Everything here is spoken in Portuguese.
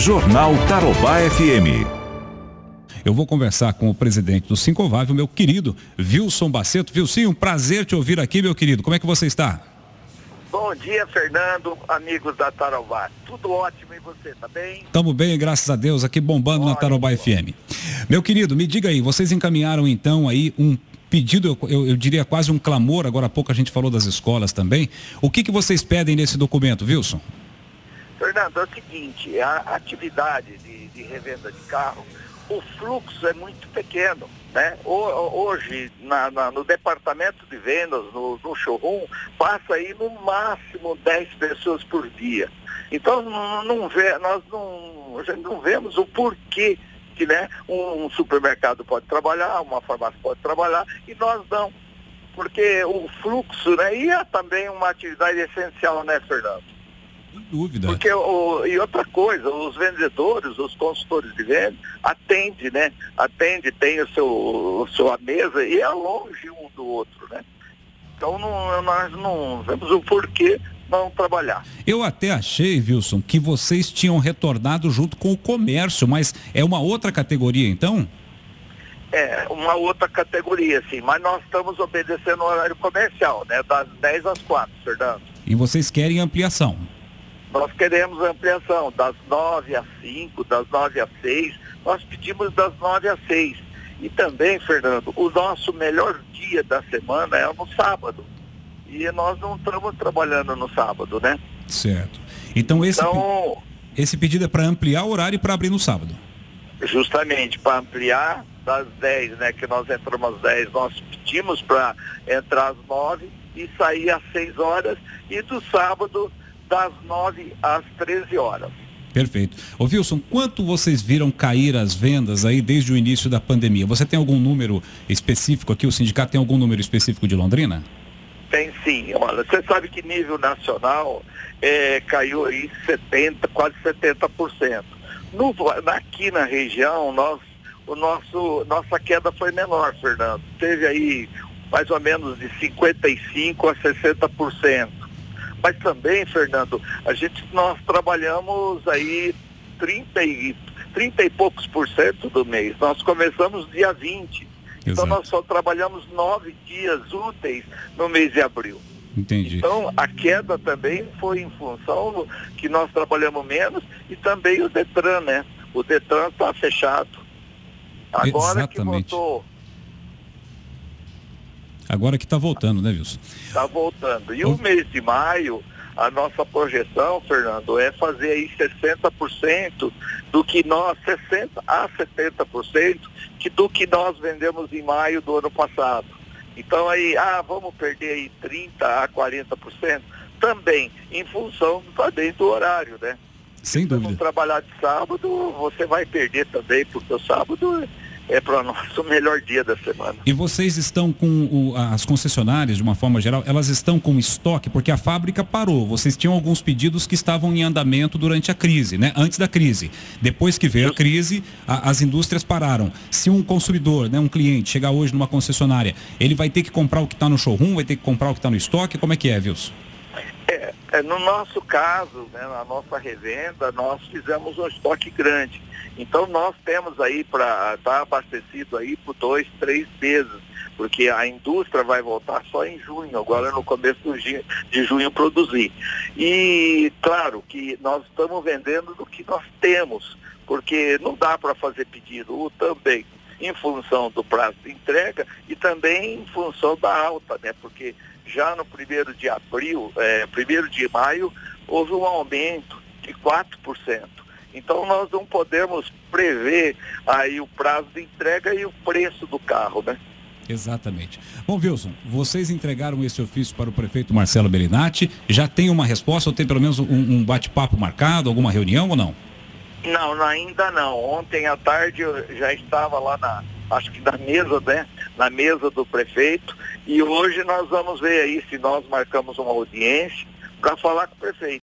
Jornal Tarobá FM. Eu vou conversar com o presidente do Sincovável, meu querido Wilson Baceto. Wilson, um prazer te ouvir aqui, meu querido. Como é que você está? Bom dia, Fernando, amigos da Tarobá. Tudo ótimo e você, tá bem? Estamos bem, graças a Deus, aqui bombando na Tarobá FM. Meu querido, me diga aí, vocês encaminharam então aí um pedido, eu, eu, diria quase um clamor, agora há pouco a gente falou das escolas também. O que, que vocês pedem nesse documento, Wilson? Fernando, é o seguinte, a atividade de, de revenda de carro, o fluxo é muito pequeno. Né? Hoje, na, na, no departamento de vendas, no, no, showroom, passa aí no máximo 10 pessoas por dia. Então, não, vê, nós não, não vemos o porquê que né, um supermercado pode trabalhar, uma farmácia pode trabalhar e nós não. Porque o fluxo, né, e é também uma atividade essencial, né, Fernando? Sem dúvida. Porque, o, e outra coisa, os vendedores, os consultores de venda, atende, né? Atende, tem o seu, sua mesa e é longe um do outro, né? Então não, nós não vemos o porquê não trabalhar. Eu até achei, Wilson, que vocês tinham retornado junto com o comércio, mas é uma outra categoria então? É, uma outra categoria, sim, mas nós estamos obedecendo o horário comercial, né? Das 10 às 4, Fernando. E vocês querem ampliação? Nós queremos ampliação das 9 às 5, das 9 às 6, nós pedimos das 9 às 6. E também, Fernando, o nosso melhor dia da semana é no sábado e nós não estamos trabalhando no sábado, né? Certo. Então esse, então, esse pedido é para ampliar o horário e para abrir no sábado? Justamente, para ampliar das 10, né? Que nós entramos às 10, nós pedimos para entrar às 9 e sair às 6 horas e do sábado das 9 às 13 horas. Perfeito. Ô Wilson, quanto vocês viram cair as vendas aí desde o início da pandemia? Você tem algum número específico aqui? O sindicato tem algum número específico de Londrina? Tem sim. Olha, você sabe que nível nacional é, caiu aí 70, quase 70%. No, aqui na região, nós, o nosso, nossa queda foi menor, Fernando. Teve aí mais ou menos de 55% a 60%. Mas também, Fernando, a gente, nós trabalhamos aí 30 e, 30 e poucos por cento do mês. Nós começamos dia 20. Então nós só trabalhamos nove dias úteis no mês de abril. Entendi. Então a queda também foi em função que nós trabalhamos menos e também o Detran, né? O Detran está fechado. Agora Exatamente. que voltou. Agora que está voltando, né, Wilson? Está voltando. E o mês de maio, a nossa projeção, Fernando, é fazer aí 60% do que nós, 60% a 70% que do que nós vendemos em maio do ano passado. Então aí, ah, vamos perder aí 30% a 40%? Também, em função também do horário, né? Sem dúvida. Se não trabalhar de sábado, você vai perder também, porque o sábado é para nós o melhor dia da semana. E vocês estão com o, as concessionárias, de uma forma geral, elas estão com estoque, porque a fábrica parou. Vocês tinham alguns pedidos que estavam em andamento durante a crise, né? Antes da crise. Depois que veio a crise, a, as indústrias pararam. Se um consumidor, né, um cliente, chegar hoje numa concessionária, ele vai ter que comprar o que está no showroom, vai ter que comprar o que está no estoque? Como é que é, Wilson? É, no nosso caso, né, na nossa revenda, nós fizemos um estoque grande. Então nós temos aí para estar tá abastecido aí por dois, três meses, porque a indústria vai voltar só em junho, agora no começo de junho produzir. E claro que nós estamos vendendo do que nós temos, porque não dá para fazer pedido também em função do prazo de entrega e também em função da alta, né? Porque já no primeiro de abril, é, primeiro de maio, houve um aumento de 4%. Então nós não podemos prever aí o prazo de entrega e o preço do carro, né? Exatamente. Bom, Wilson, vocês entregaram esse ofício para o prefeito Marcelo Bellinati. Já tem uma resposta ou tem pelo menos um, um bate-papo marcado, alguma reunião ou não? Não, ainda não. Ontem à tarde eu já estava lá na, acho que na mesa, né? Na mesa do prefeito. E hoje nós vamos ver aí se nós marcamos uma audiência para falar com o prefeito.